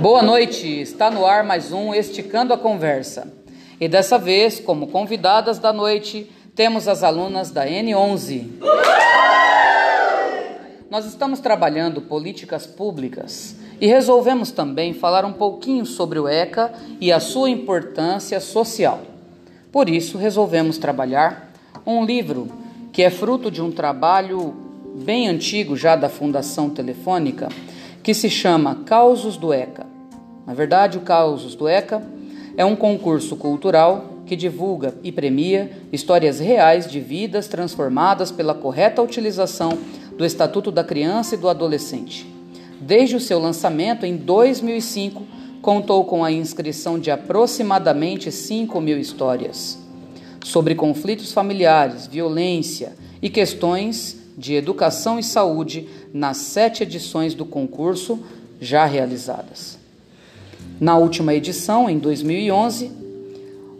Boa noite, está no ar mais um Esticando a Conversa. E dessa vez, como convidadas da noite, temos as alunas da N11. Nós estamos trabalhando políticas públicas e resolvemos também falar um pouquinho sobre o ECA e a sua importância social. Por isso, resolvemos trabalhar um livro que é fruto de um trabalho bem antigo já da Fundação Telefônica, que se chama Causos do ECA. Na verdade, o Causos do ECA é um concurso cultural que divulga e premia histórias reais de vidas transformadas pela correta utilização do Estatuto da Criança e do Adolescente. Desde o seu lançamento em 2005, contou com a inscrição de aproximadamente 5 mil histórias sobre conflitos familiares, violência e questões de educação e saúde nas sete edições do concurso já realizadas. Na última edição, em 2011,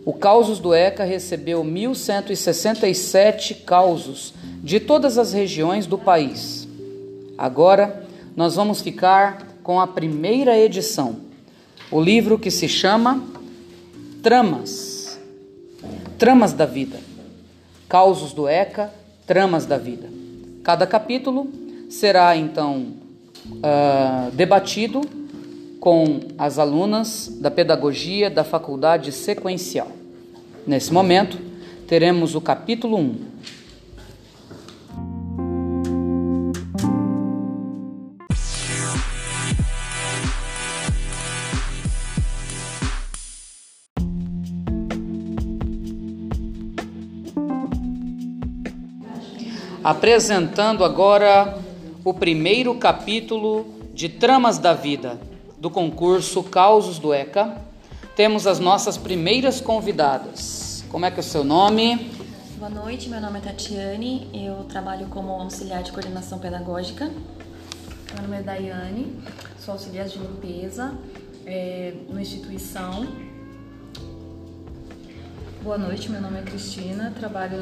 o Causos do ECA recebeu 1.167 causos de todas as regiões do país. Agora, nós vamos ficar com a primeira edição, o livro que se chama Tramas. Tramas da Vida. Causos do ECA, Tramas da Vida. Cada capítulo será então uh, debatido com as alunas da pedagogia da faculdade sequencial. Nesse momento, teremos o capítulo 1. Apresentando agora o primeiro capítulo de Tramas da Vida do concurso Causos do ECA, temos as nossas primeiras convidadas. Como é que é o seu nome? Boa noite, meu nome é Tatiane, eu trabalho como auxiliar de coordenação pedagógica. Meu nome é Daiane, sou auxiliar de limpeza é, no instituição. Boa noite, meu nome é Cristina, trabalho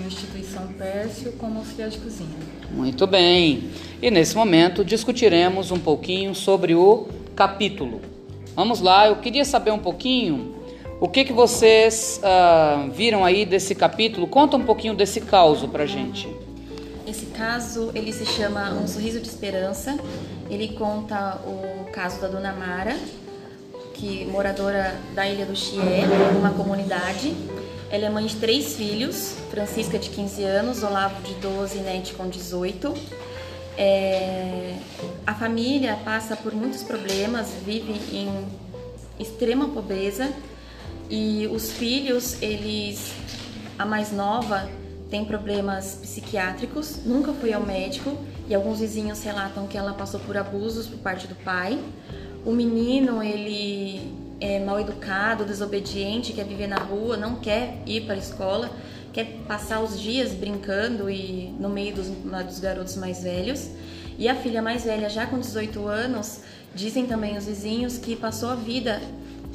na instituição Pércio como auxiliar de cozinha. Muito bem. E nesse momento discutiremos um pouquinho sobre o capítulo. Vamos lá, eu queria saber um pouquinho o que, que vocês uh, viram aí desse capítulo. Conta um pouquinho desse caos pra gente. Esse caso, ele se chama Um Sorriso de Esperança. Ele conta o caso da Dona Mara, que moradora da Ilha do Chié, uma comunidade. Ela é mãe de três filhos, Francisca de 15 anos, Olavo de 12 e Nete com 18. É, a família passa por muitos problemas, vive em extrema pobreza e os filhos, eles, a mais nova, tem problemas psiquiátricos, nunca foi ao médico e alguns vizinhos relatam que ela passou por abusos por parte do pai. O menino, ele é mal educado, desobediente, quer viver na rua, não quer ir para a escola quer passar os dias brincando e no meio dos, dos garotos mais velhos. E a filha mais velha, já com 18 anos, dizem também os vizinhos que passou a vida,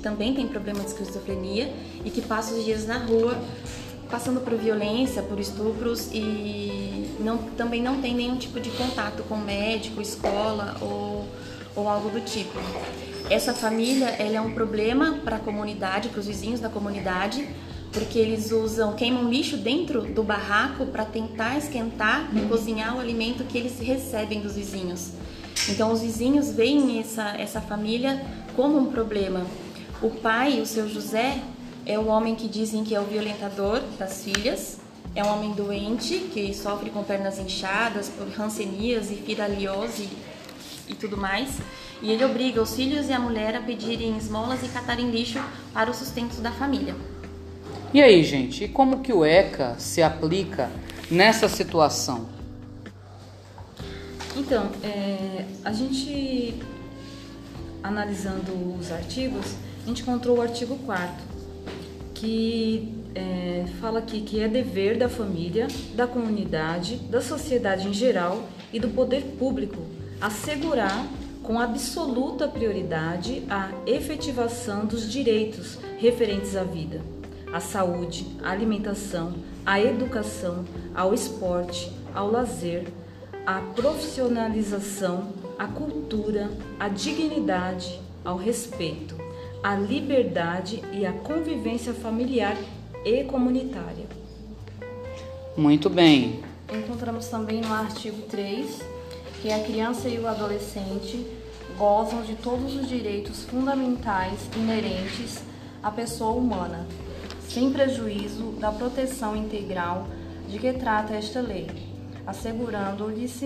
também tem problema de esquizofrenia e que passa os dias na rua passando por violência, por estupros e não, também não tem nenhum tipo de contato com médico, escola ou, ou algo do tipo. Essa família ela é um problema para a comunidade, para os vizinhos da comunidade, porque eles usam queimam lixo dentro do barraco para tentar esquentar e cozinhar o alimento que eles recebem dos vizinhos. Então os vizinhos veem essa essa família como um problema. O pai, o seu José, é o homem que dizem que é o violentador das filhas. É um homem doente que sofre com pernas inchadas por rancenias e firaliose e tudo mais. E ele obriga os filhos e a mulher a pedirem esmolas e catarem lixo para o sustento da família. E aí, gente, e como que o ECA se aplica nessa situação? Então, é, a gente analisando os artigos, a gente encontrou o artigo 4 que é, fala aqui que é dever da família, da comunidade, da sociedade em geral e do poder público assegurar com absoluta prioridade a efetivação dos direitos referentes à vida à saúde, à alimentação, à educação, ao esporte, ao lazer, à profissionalização, à cultura, à dignidade, ao respeito, à liberdade e à convivência familiar e comunitária. Muito bem. Encontramos também no artigo 3 que a criança e o adolescente gozam de todos os direitos fundamentais inerentes à pessoa humana, sem prejuízo da proteção integral de que trata esta lei, assegurando-lhes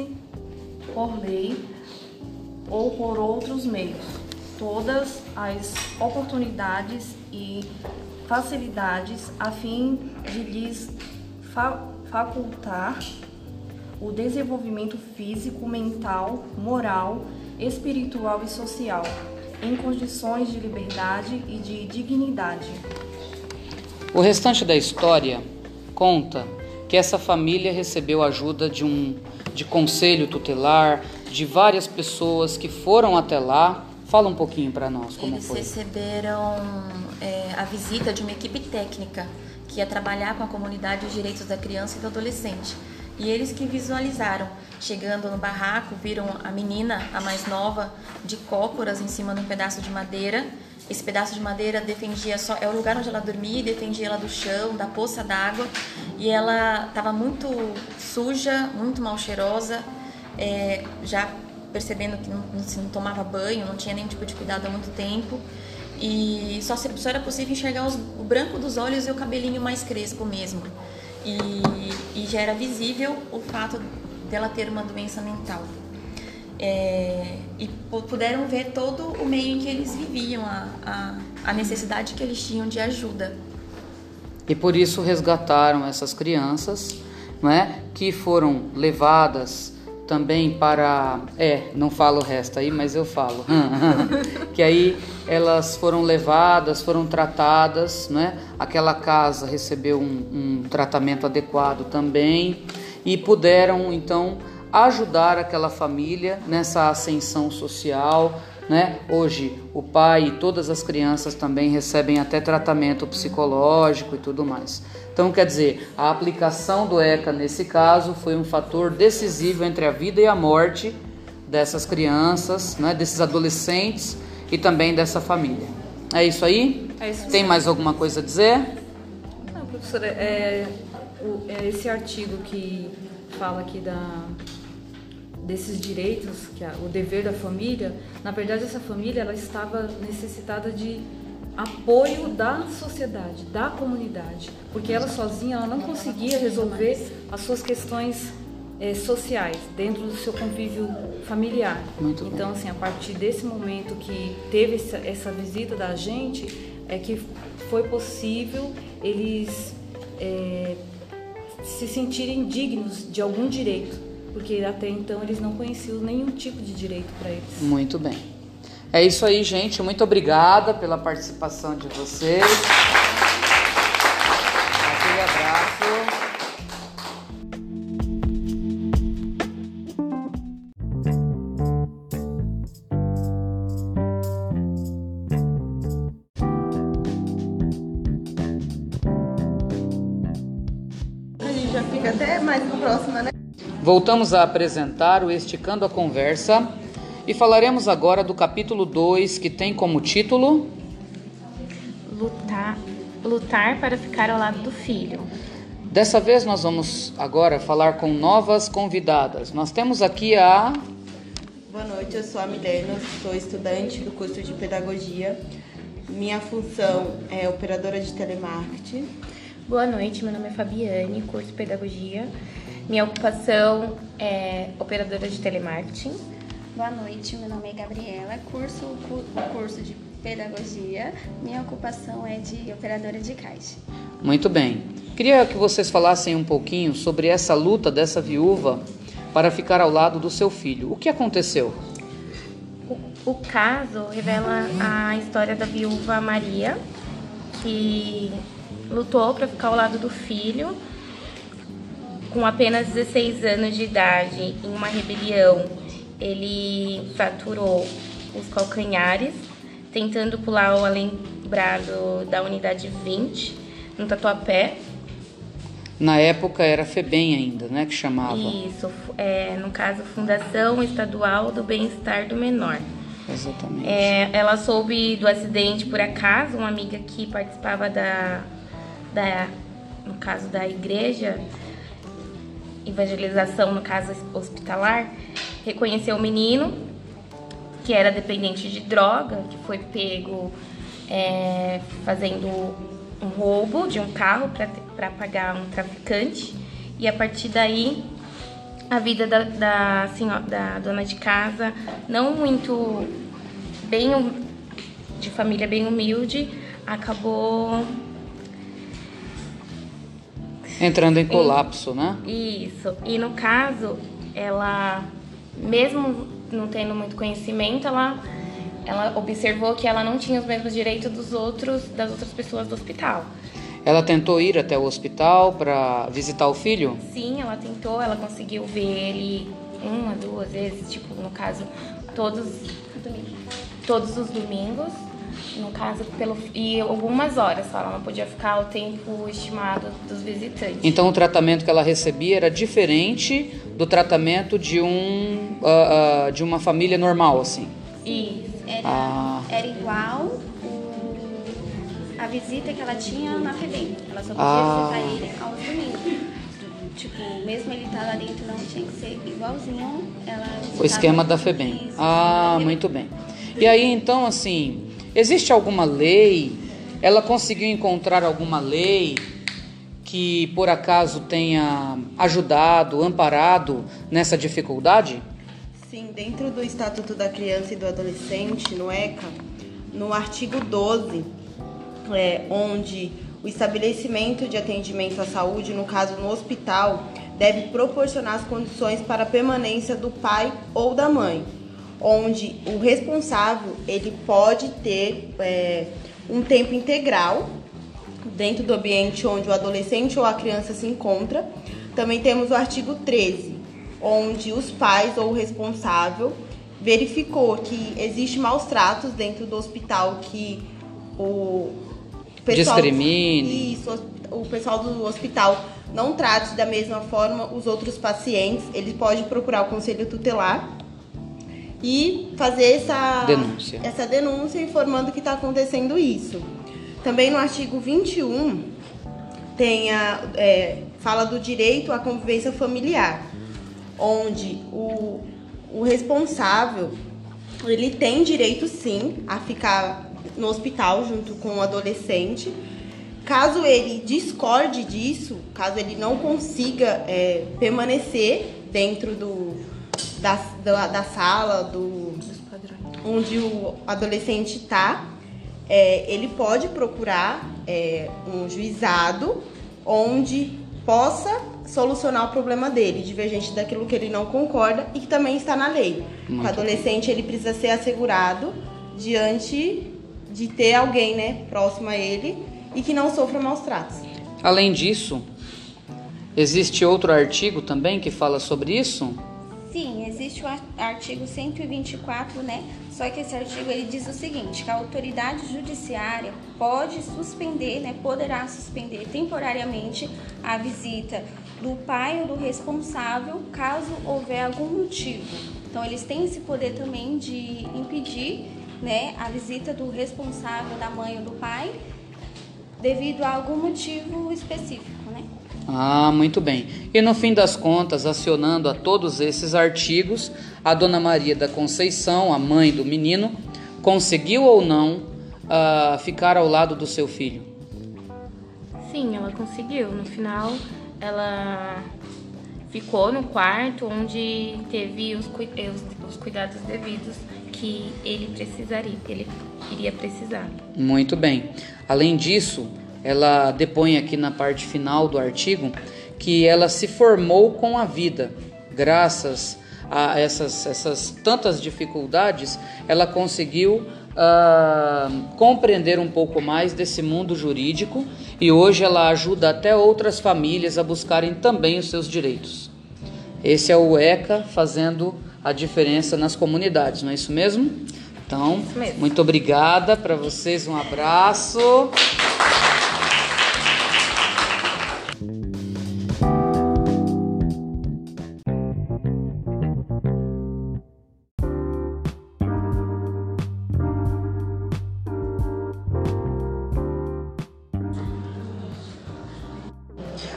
por lei ou por outros meios todas as oportunidades e facilidades a fim de lhes fa facultar o desenvolvimento físico, mental, moral, espiritual e social, em condições de liberdade e de dignidade. O restante da história conta que essa família recebeu ajuda de um de conselho tutelar, de várias pessoas que foram até lá. Fala um pouquinho para nós como Eles foi. Eles receberam é, a visita de uma equipe técnica que ia trabalhar com a comunidade os direitos da criança e do adolescente. E eles que visualizaram, chegando no barraco, viram a menina, a mais nova, de cócoras em cima de um pedaço de madeira. Esse pedaço de madeira defendia só é o lugar onde ela dormia, defendia ela do chão, da poça d'água, e ela estava muito suja, muito mal cheirosa, é, já percebendo que não, não, tomava banho, não tinha nenhum tipo de cuidado há muito tempo e só, só era possível enxergar os, o branco dos olhos e o cabelinho mais crespo mesmo. E, e já era visível o fato dela ter uma doença mental. É, e puderam ver todo o meio em que eles viviam, a, a, a necessidade que eles tinham de ajuda. E por isso resgataram essas crianças, não é, que foram levadas também para. É, não falo o resto aí, mas eu falo. que aí elas foram levadas, foram tratadas, né? Aquela casa recebeu um, um tratamento adequado também e puderam então ajudar aquela família nessa ascensão social. Né? Hoje o pai e todas as crianças também recebem até tratamento psicológico e tudo mais. Então, quer dizer, a aplicação do ECA nesse caso foi um fator decisivo entre a vida e a morte dessas crianças, né, desses adolescentes e também dessa família. É isso aí? É isso Tem mais alguma coisa a dizer? Não, professora, é, o, é esse artigo que fala aqui da, desses direitos, que é o dever da família, na verdade essa família ela estava necessitada de apoio da sociedade, da comunidade, porque ela sozinha ela não conseguia resolver as suas questões é, sociais dentro do seu convívio familiar. Muito então, assim, a partir desse momento que teve essa, essa visita da gente, é que foi possível eles é, se sentirem dignos de algum direito, porque até então eles não conheciam nenhum tipo de direito para eles. Muito bem. É isso aí, gente. Muito obrigada pela participação de vocês. Aquele abraço. A gente já fica até mais no próximo, né? Voltamos a apresentar o Esticando a Conversa e falaremos agora do capítulo 2, que tem como título Lutar, lutar para ficar ao lado do filho. Dessa vez nós vamos agora falar com novas convidadas. Nós temos aqui a Boa noite, eu sou a Milena, sou estudante do curso de Pedagogia. Minha função é operadora de telemarketing. Boa noite, meu nome é Fabiane, curso Pedagogia. Minha ocupação é operadora de telemarketing. Boa noite, meu nome é Gabriela, curso o curso de pedagogia. Minha ocupação é de operadora de caixa. Muito bem. Queria que vocês falassem um pouquinho sobre essa luta dessa viúva para ficar ao lado do seu filho. O que aconteceu? O, o caso revela a história da viúva Maria, que lutou para ficar ao lado do filho com apenas 16 anos de idade em uma rebelião ele fraturou os calcanhares, tentando pular o alembrado da unidade 20, no Tatuapé. Na época era FEBEM ainda, né, que chamava. Isso, é, no caso Fundação Estadual do Bem-Estar do Menor. Exatamente. É, ela soube do acidente por acaso, uma amiga que participava da, da no caso da igreja, evangelização, no caso hospitalar, reconheceu o menino que era dependente de droga, que foi pego é, fazendo um roubo de um carro para pagar um traficante. E a partir daí, a vida da, da, senhora, da dona de casa, não muito bem de família bem humilde, acabou entrando em colapso, e, né? Isso. E no caso, ela mesmo não tendo muito conhecimento, ela ela observou que ela não tinha os mesmos direitos dos outros das outras pessoas do hospital. Ela tentou ir até o hospital para visitar o filho? Sim, ela tentou, ela conseguiu ver ele uma, duas vezes, tipo, no caso, todos todos os domingos, no caso pelo e algumas horas só, ela não podia ficar o tempo estimado dos visitantes. Então o tratamento que ela recebia era diferente do tratamento de um uh, uh, de uma família normal, assim. Isso. Era, ah. era igual a visita que ela tinha na FEBEM. Ela só podia ah. visitar ele aos domingos. Tipo, mesmo ele estar tá lá dentro, não tinha que ser igualzinho. Ela o esquema da FEBEM. Ah, muito bem. E aí, então, assim, existe alguma lei? Ela conseguiu encontrar alguma lei que por acaso tenha ajudado, amparado nessa dificuldade? Sim, dentro do Estatuto da Criança e do Adolescente, no ECA, no artigo 12, é, onde o estabelecimento de atendimento à saúde, no caso no hospital, deve proporcionar as condições para a permanência do pai ou da mãe, onde o responsável ele pode ter é, um tempo integral dentro do ambiente onde o adolescente ou a criança se encontra. Também temos o artigo 13, onde os pais ou o responsável verificou que existe maus tratos dentro do hospital que o pessoal discrimine. Isso, o pessoal do hospital não trate da mesma forma os outros pacientes, ele pode procurar o conselho tutelar e fazer essa denúncia, essa denúncia informando que está acontecendo isso. Também no artigo 21 tem a, é, fala do direito à convivência familiar, onde o, o responsável ele tem direito sim a ficar no hospital junto com o adolescente. Caso ele discorde disso, caso ele não consiga é, permanecer dentro do, da, da, da sala do, onde o adolescente está, é, ele pode procurar é, um juizado onde possa solucionar o problema dele, divergente daquilo que ele não concorda e que também está na lei. Muito o adolescente ele precisa ser assegurado diante de ter alguém, né, próximo a ele e que não sofra maus tratos. Além disso, existe outro artigo também que fala sobre isso? Sim, existe o artigo 124, né? Só que esse artigo ele diz o seguinte, que a autoridade judiciária pode suspender, né, poderá suspender temporariamente a visita do pai ou do responsável, caso houver algum motivo. Então eles têm esse poder também de impedir, né, a visita do responsável, da mãe ou do pai, devido a algum motivo específico. Ah, muito bem. E no fim das contas, acionando a todos esses artigos, a Dona Maria da Conceição, a mãe do menino, conseguiu ou não uh, ficar ao lado do seu filho? Sim, ela conseguiu. No final, ela ficou no quarto onde teve os, os, os cuidados devidos que ele precisaria, ele iria precisar. Muito bem. Além disso, ela depõe aqui na parte final do artigo que ela se formou com a vida, graças a essas, essas tantas dificuldades, ela conseguiu uh, compreender um pouco mais desse mundo jurídico e hoje ela ajuda até outras famílias a buscarem também os seus direitos. Esse é o ECA fazendo a diferença nas comunidades, não é isso mesmo? Então, isso mesmo. muito obrigada para vocês, um abraço.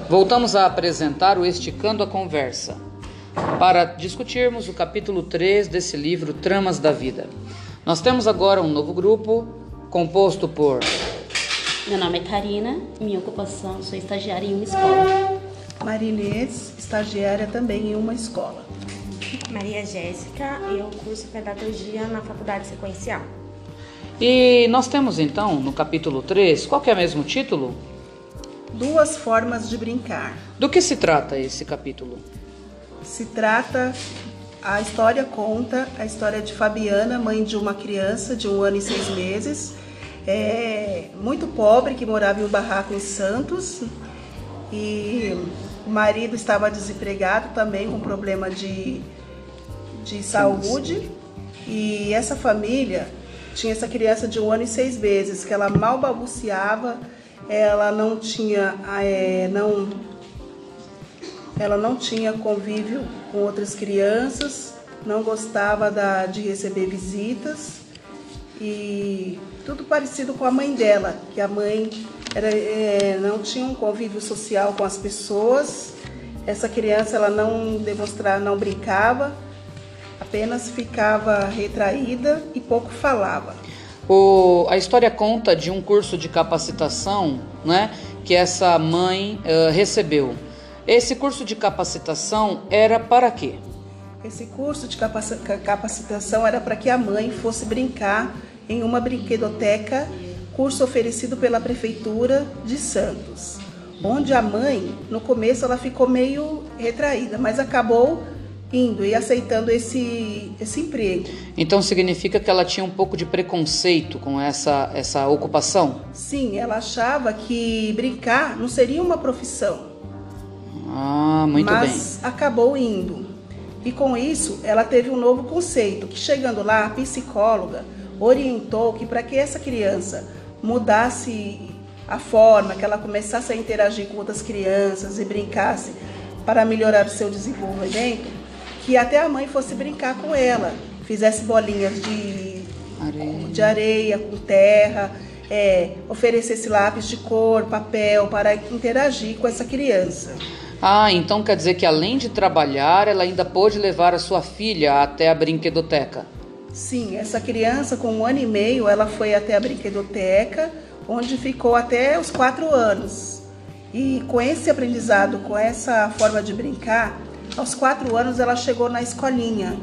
Voltamos a apresentar o Esticando a Conversa para discutirmos o capítulo 3 desse livro Tramas da Vida. Nós temos agora um novo grupo composto por Meu nome é Karina, minha ocupação, sou estagiária em uma escola. Marinês, estagiária também em uma escola. Maria Jéssica, eu curso pedagogia na faculdade sequencial. E nós temos então no capítulo 3, qual que é o mesmo título? Duas formas de brincar. Do que se trata esse capítulo? Se trata, a história conta a história de Fabiana, mãe de uma criança de um ano e seis meses, é, muito pobre, que morava em um barraco em Santos. E o marido estava desempregado também, com problema de, de saúde. E essa família tinha essa criança de um ano e seis meses, que ela mal balbuciava, ela não tinha, é, não, ela não tinha convívio com outras crianças, não gostava da, de receber visitas e tudo parecido com a mãe dela, que a mãe era, é, não tinha um convívio social com as pessoas. Essa criança ela não demonstrava, não brincava, apenas ficava retraída e pouco falava. O, a história conta de um curso de capacitação né, que essa mãe uh, recebeu. Esse curso de capacitação era para quê? Esse curso de capacitação era para que a mãe fosse brincar em uma brinquedoteca, curso oferecido pela prefeitura de Santos, onde a mãe, no começo, ela ficou meio retraída, mas acabou indo e aceitando esse, esse emprego. Então significa que ela tinha um pouco de preconceito com essa, essa ocupação? Sim, ela achava que brincar não seria uma profissão. Ah, muito mas bem. Mas acabou indo. E com isso, ela teve um novo conceito, que chegando lá, a psicóloga orientou que para que essa criança mudasse a forma, que ela começasse a interagir com outras crianças e brincasse para melhorar o seu desenvolvimento, que até a mãe fosse brincar com ela, fizesse bolinhas de areia, de areia com terra, é, oferecesse lápis de cor, papel para interagir com essa criança. Ah, então quer dizer que além de trabalhar, ela ainda pôde levar a sua filha até a brinquedoteca? Sim, essa criança com um ano e meio, ela foi até a brinquedoteca, onde ficou até os quatro anos. E com esse aprendizado, com essa forma de brincar, aos quatro anos ela chegou na escolinha,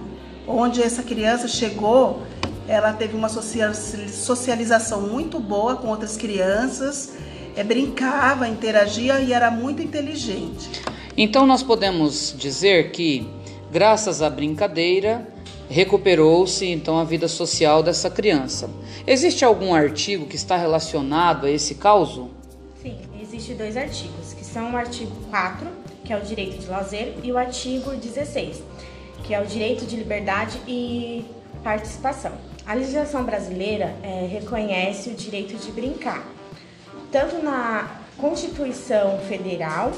onde essa criança chegou, ela teve uma socialização muito boa com outras crianças, é, brincava, interagia e era muito inteligente. Então nós podemos dizer que, graças à brincadeira, recuperou-se então a vida social dessa criança. Existe algum artigo que está relacionado a esse caso? Sim, existem dois artigos, que são o artigo 4, que é o direito de lazer, e o artigo 16, que é o direito de liberdade e participação. A legislação brasileira é, reconhece o direito de brincar, tanto na Constituição Federal,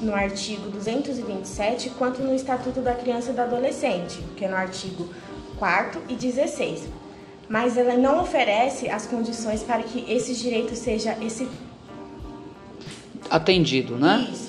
no artigo 227, quanto no Estatuto da Criança e do Adolescente, que é no artigo 4 e 16. Mas ela não oferece as condições para que esse direito seja esse atendido, né? Isso.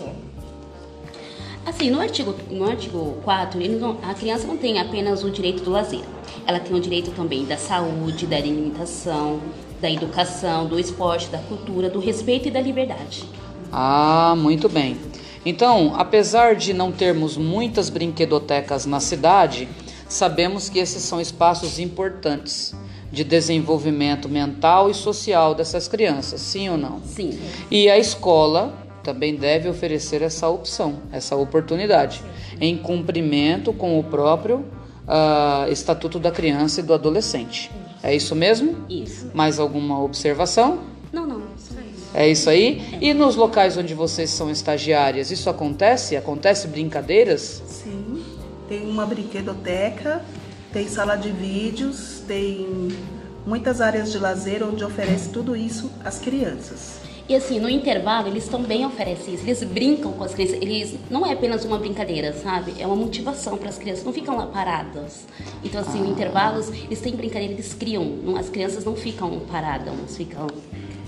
Assim, no artigo, no artigo 4, não, a criança não tem apenas o direito do lazer. Ela tem o direito também da saúde, da alimentação, da educação, do esporte, da cultura, do respeito e da liberdade. Ah, muito bem. Então, apesar de não termos muitas brinquedotecas na cidade, sabemos que esses são espaços importantes de desenvolvimento mental e social dessas crianças, sim ou não? Sim. E a escola também deve oferecer essa opção, essa oportunidade, em cumprimento com o próprio uh, Estatuto da Criança e do Adolescente. É isso mesmo? Isso. Mais alguma observação? Não, não, isso. É isso aí? É. E nos locais onde vocês são estagiárias, isso acontece? Acontece brincadeiras? Sim, tem uma brinquedoteca, tem sala de vídeos, tem muitas áreas de lazer onde oferece tudo isso às crianças. E assim, no intervalo, eles também oferecem isso. Eles brincam com as crianças. Eles não é apenas uma brincadeira, sabe? É uma motivação para as crianças. Não ficam lá paradas. Então, assim, ah. no intervalos, eles têm brincadeira, eles criam. As crianças não ficam paradas, ficam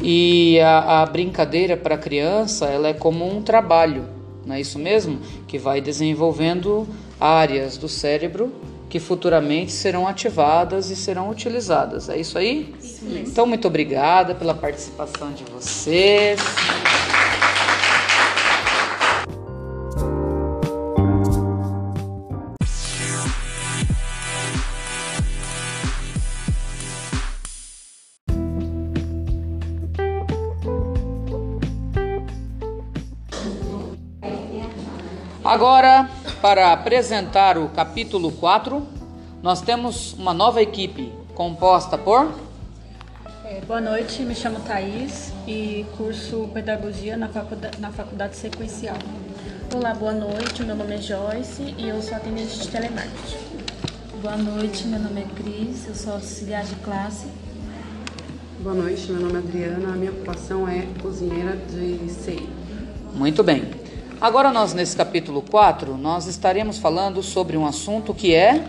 E a, a brincadeira para a criança ela é como um trabalho, não é isso mesmo? Que vai desenvolvendo áreas do cérebro que futuramente serão ativadas e serão utilizadas. É isso aí? Isso mesmo. Então, muito obrigada pela participação de vocês. Agora, para apresentar o capítulo 4, nós temos uma nova equipe composta por. É, boa noite, me chamo Thaís e curso Pedagogia na Faculdade, na faculdade Sequencial. Olá, boa noite, meu nome é Joyce e eu sou atendente de telemarketing. Boa noite, meu nome é Cris, eu sou auxiliar de classe. Boa noite, meu nome é Adriana, a minha ocupação é cozinheira de CI. Muito bem. Agora nós nesse capítulo 4, nós estaremos falando sobre um assunto que é...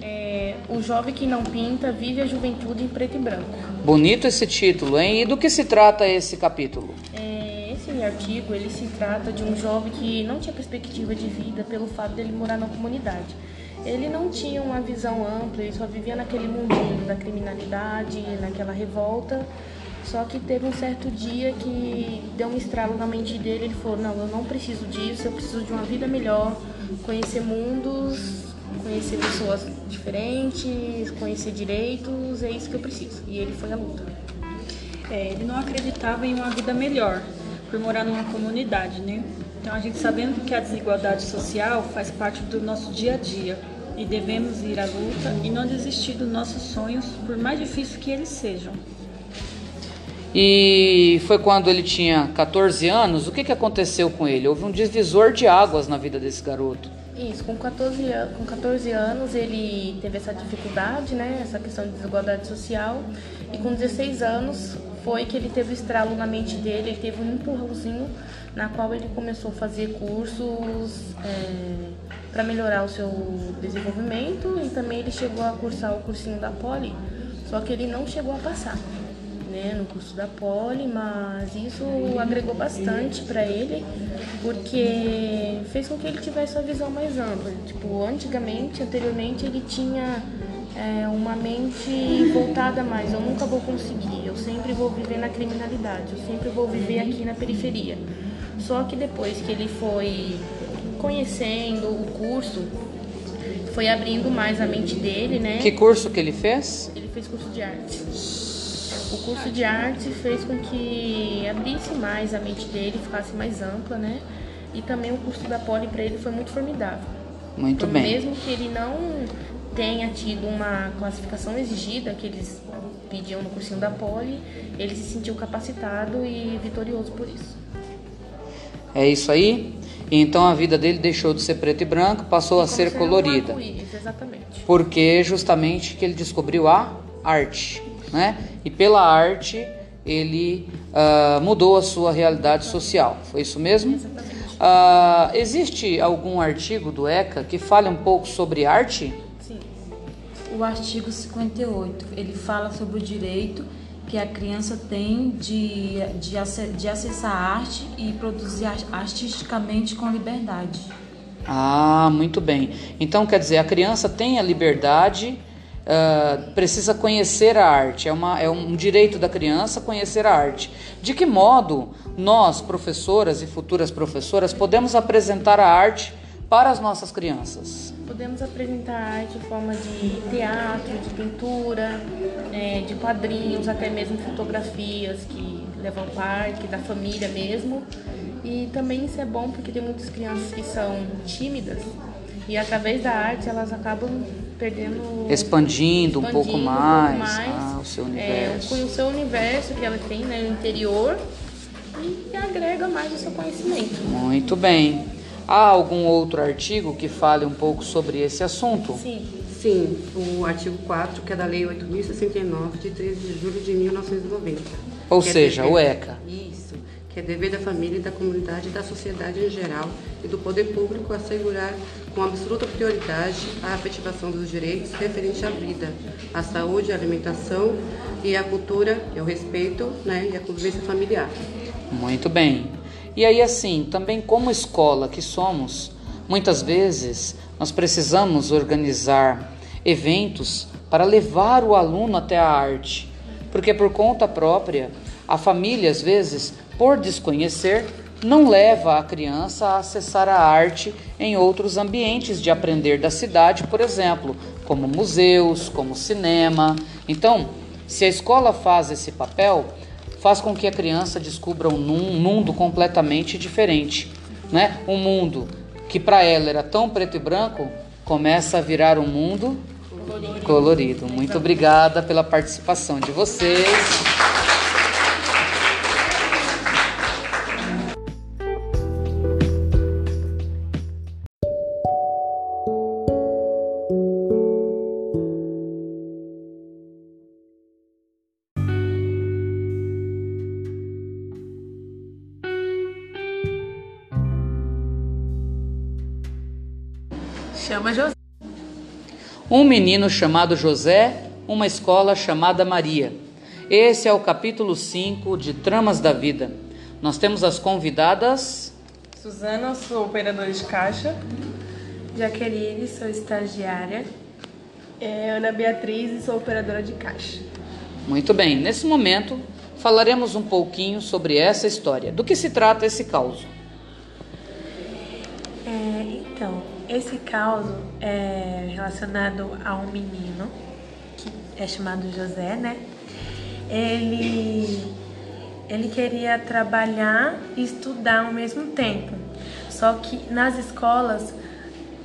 é o jovem que não pinta vive a juventude em preto e branco. Bonito esse título, hein? E do que se trata esse capítulo? É, esse artigo, ele se trata de um jovem que não tinha perspectiva de vida pelo fato dele morar na comunidade. Ele não tinha uma visão ampla, ele só vivia naquele mundinho da criminalidade, naquela revolta só que teve um certo dia que deu um estralo na mente dele. Ele falou: Não, eu não preciso disso, eu preciso de uma vida melhor, conhecer mundos, conhecer pessoas diferentes, conhecer direitos, é isso que eu preciso. E ele foi à luta. É, ele não acreditava em uma vida melhor por morar numa comunidade, né? Então a gente sabendo que a desigualdade social faz parte do nosso dia a dia e devemos ir à luta e não desistir dos nossos sonhos, por mais difícil que eles sejam. E foi quando ele tinha 14 anos, o que, que aconteceu com ele? Houve um divisor de águas na vida desse garoto. Isso, com 14, com 14 anos ele teve essa dificuldade, né, essa questão de desigualdade social, e com 16 anos foi que ele teve o estralo na mente dele, ele teve um empurrãozinho na qual ele começou a fazer cursos é, para melhorar o seu desenvolvimento e também ele chegou a cursar o cursinho da Poli, só que ele não chegou a passar né, no curso da Poli, mas isso agregou bastante para ele, porque fez com que ele tivesse uma visão mais ampla. Tipo, antigamente, anteriormente, ele tinha é, uma mente voltada mais. Eu nunca vou conseguir, eu sempre vou viver na criminalidade, eu sempre vou viver aqui na periferia. Só que depois que ele foi conhecendo o curso, foi abrindo mais a mente dele, né? Que curso que ele fez? Ele fez curso de arte. O curso de arte fez com que abrisse mais a mente dele, ficasse mais ampla, né? E também o curso da Poli para ele foi muito formidável. Muito então, bem. Mesmo que ele não tenha tido uma classificação exigida que eles pediam no cursinho da Poli, ele se sentiu capacitado e vitorioso por isso. É isso aí? Então a vida dele deixou de ser preto e branco, passou e a ser colorida. Um exatamente. Porque justamente que ele descobriu a arte né? E pela arte ele uh, mudou a sua realidade social. Foi isso mesmo? Uh, existe algum artigo do ECA que fale um pouco sobre arte? Sim. O artigo 58 ele fala sobre o direito que a criança tem de, de, de acessar a arte e produzir artisticamente com liberdade. Ah, muito bem. Então quer dizer, a criança tem a liberdade Uh, precisa conhecer a arte, é, uma, é um direito da criança conhecer a arte. De que modo nós, professoras e futuras professoras, podemos apresentar a arte para as nossas crianças? Podemos apresentar a arte em forma de teatro, de pintura, é, de quadrinhos, até mesmo fotografias que levam parte da família mesmo. E também isso é bom porque tem muitas crianças que são tímidas e através da arte elas acabam perdendo. Expandindo, expandindo um pouco mais, um pouco mais ah, o seu universo. É, o seu universo que ela tem né, no interior e agrega mais o seu conhecimento. Muito bem. Há algum outro artigo que fale um pouco sobre esse assunto? Sim. Sim, o artigo 4, que é da Lei 8.069, de 13 de julho de 1990. Ou seja, o ECA. Isso que é dever da família da comunidade e da sociedade em geral e do poder público assegurar com absoluta prioridade a afetivação dos direitos referentes à vida, à saúde, à alimentação e à cultura, e ao respeito né, e à convivência familiar. Muito bem. E aí, assim, também como escola que somos, muitas vezes nós precisamos organizar eventos para levar o aluno até a arte, porque por conta própria, a família, às vezes, por desconhecer, não leva a criança a acessar a arte em outros ambientes de aprender da cidade, por exemplo, como museus, como cinema. Então, se a escola faz esse papel, faz com que a criança descubra um mundo completamente diferente, né? Um mundo que para ela era tão preto e branco, começa a virar um mundo colorido. colorido. Muito obrigada pela participação de vocês. Um menino chamado José, uma escola chamada Maria. Esse é o capítulo 5 de Tramas da Vida. Nós temos as convidadas. Suzana, sou operadora de caixa. Jaqueline, sou estagiária. É, Ana Beatriz, sou operadora de caixa. Muito bem, nesse momento falaremos um pouquinho sobre essa história. Do que se trata esse caos? É, então, esse caso é relacionado a um menino que é chamado José, né? Ele ele queria trabalhar e estudar ao mesmo tempo. Só que nas escolas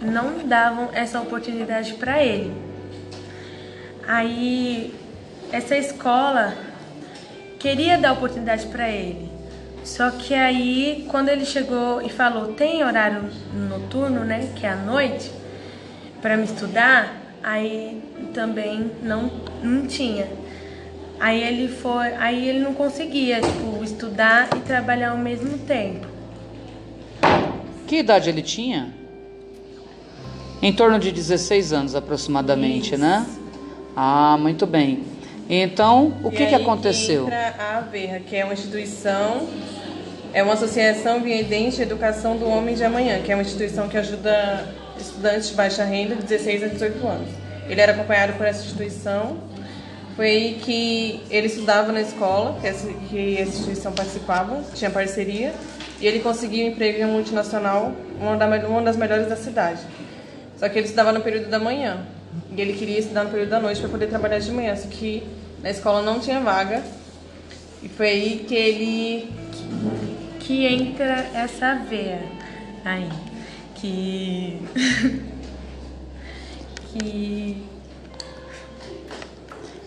não davam essa oportunidade para ele. Aí essa escola queria dar oportunidade para ele. Só que aí, quando ele chegou e falou, tem horário noturno, né, que é à noite, para me estudar, aí também não, não tinha. Aí ele foi, aí ele não conseguia, tipo, estudar e trabalhar ao mesmo tempo. Que idade ele tinha? Em torno de 16 anos aproximadamente, Isso. né? Ah, muito bem. Então, o e que, que aconteceu? Entra a AVERRA, que é uma instituição é uma associação viedente Educação do Homem de Amanhã, que é uma instituição que ajuda estudantes de baixa renda de 16 a 18 anos. Ele era acompanhado por essa instituição. Foi aí que ele estudava na escola, que essa, que essa instituição participava, tinha parceria, e ele conseguiu um emprego em uma multinacional, uma, uma das melhores da cidade. Só que ele estudava no período da manhã, e ele queria estudar no período da noite para poder trabalhar de manhã, só que na escola não tinha vaga. E foi aí que ele que entra essa veia aí, que que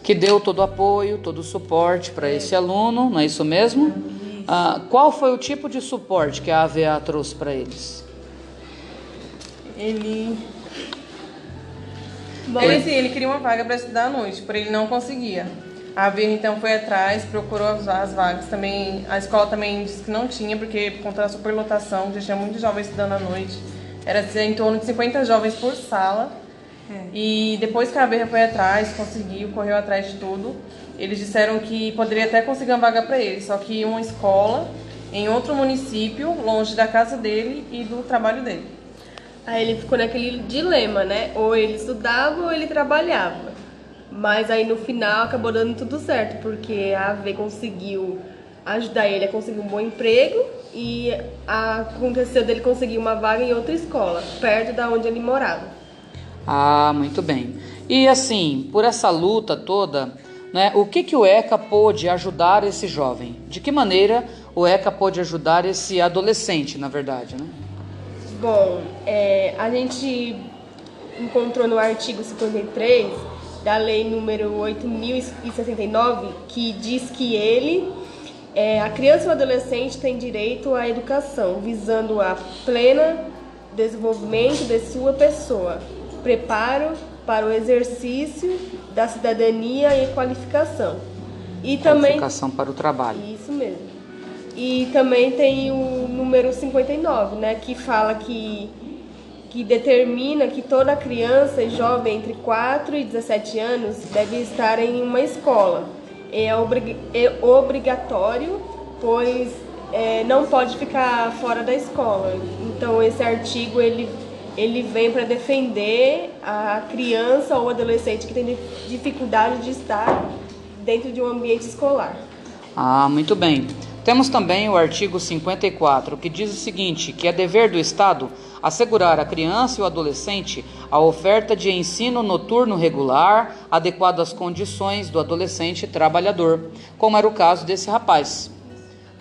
que deu todo o apoio, todo o suporte para esse aluno, não é isso mesmo? Ah, qual foi o tipo de suporte que a AVA trouxe para eles? Ele Bom, ele, assim, ele queria uma vaga para estudar à noite, porém ele não conseguia. A Vir então foi atrás, procurou as, as, vagas também. A escola também disse que não tinha, porque por conta da superlotação, já tinha muitos jovens estudando à noite. Era em torno de 50 jovens por sala. É. E depois que a Berra foi atrás, conseguiu, correu atrás de tudo, eles disseram que poderia até conseguir uma vaga para ele, só que uma escola em outro município, longe da casa dele e do trabalho dele. Aí ele ficou naquele dilema, né? Ou ele estudava ou ele trabalhava. Mas aí no final acabou dando tudo certo, porque a AV conseguiu ajudar ele a conseguir um bom emprego e aconteceu dele conseguir uma vaga em outra escola, perto da onde ele morava. Ah, muito bem. E assim, por essa luta toda, né, o que, que o ECA pôde ajudar esse jovem? De que maneira o ECA pôde ajudar esse adolescente, na verdade, né? Bom, é, a gente encontrou no artigo 53 da lei número 8069, que diz que ele, é, a criança e o adolescente tem direito à educação, visando a plena desenvolvimento de sua pessoa, preparo para o exercício da cidadania e qualificação. E também qualificação para o trabalho. Isso mesmo. E também tem o número 59, né, que fala que que determina que toda criança e jovem entre 4 e 17 anos deve estar em uma escola. É, obrig é obrigatório, pois é, não pode ficar fora da escola. Então esse artigo ele, ele vem para defender a criança ou adolescente que tem dificuldade de estar dentro de um ambiente escolar. Ah, muito bem. Temos também o artigo 54, que diz o seguinte: que é dever do Estado assegurar à criança e ao adolescente a oferta de ensino noturno regular, adequado às condições do adolescente trabalhador, como era o caso desse rapaz.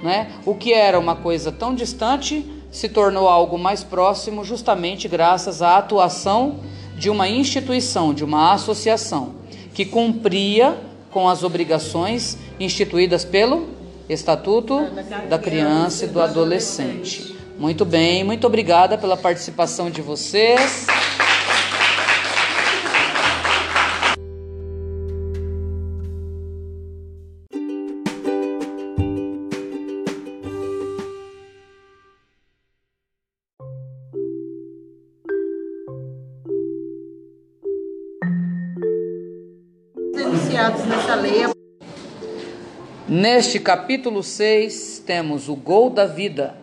Né? O que era uma coisa tão distante se tornou algo mais próximo, justamente graças à atuação de uma instituição, de uma associação, que cumpria com as obrigações instituídas pelo Estatuto da Criança e do Adolescente. Muito bem, muito obrigada pela participação de vocês. Neste capítulo 6 temos o gol da vida.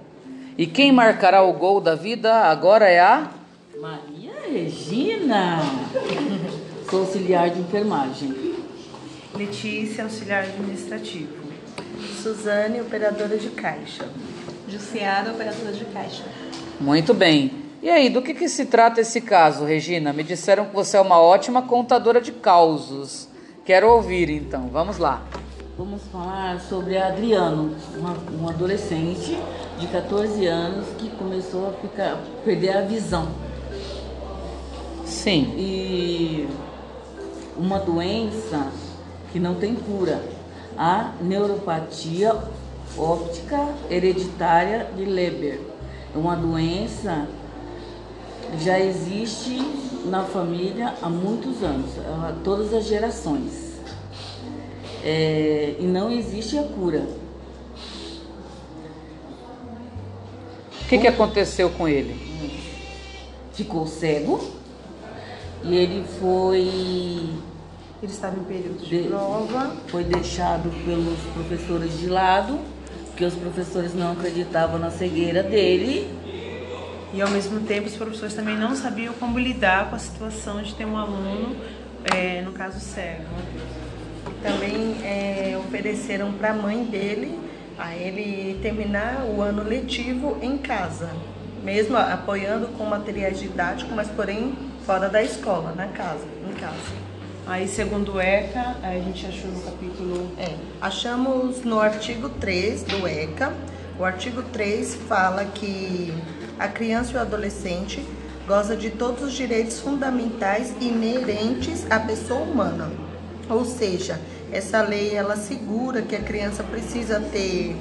E quem marcará o gol da vida agora é a Maria Regina. Sou auxiliar de enfermagem. Letícia, auxiliar administrativo. Suzane, operadora de caixa. Jussiara, operadora de caixa. Muito bem. E aí, do que, que se trata esse caso, Regina? Me disseram que você é uma ótima contadora de causos. Quero ouvir, então. Vamos lá. Vamos falar sobre Adriano, uma, um adolescente de 14 anos que começou a ficar, perder a visão. Sim. E uma doença que não tem cura, a neuropatia óptica hereditária de Leber. É uma doença que já existe na família há muitos anos, todas as gerações é, e não existe a cura. O que, que aconteceu com ele? Ficou cego e ele foi. Ele estava em período de, de prova. Foi deixado pelos professores de lado, porque os professores não acreditavam na cegueira dele. E ao mesmo tempo os professores também não sabiam como lidar com a situação de ter um aluno, é, no caso cego também é, ofereceram para a mãe dele a ele terminar o ano letivo em casa, mesmo apoiando com materiais didáticos, mas porém fora da escola, na casa, em casa. Aí, segundo o ECA, a gente achou no capítulo. É, achamos no artigo 3 do ECA. O artigo 3 fala que a criança e o adolescente goza de todos os direitos fundamentais inerentes à pessoa humana ou seja, essa lei ela segura que a criança precisa ter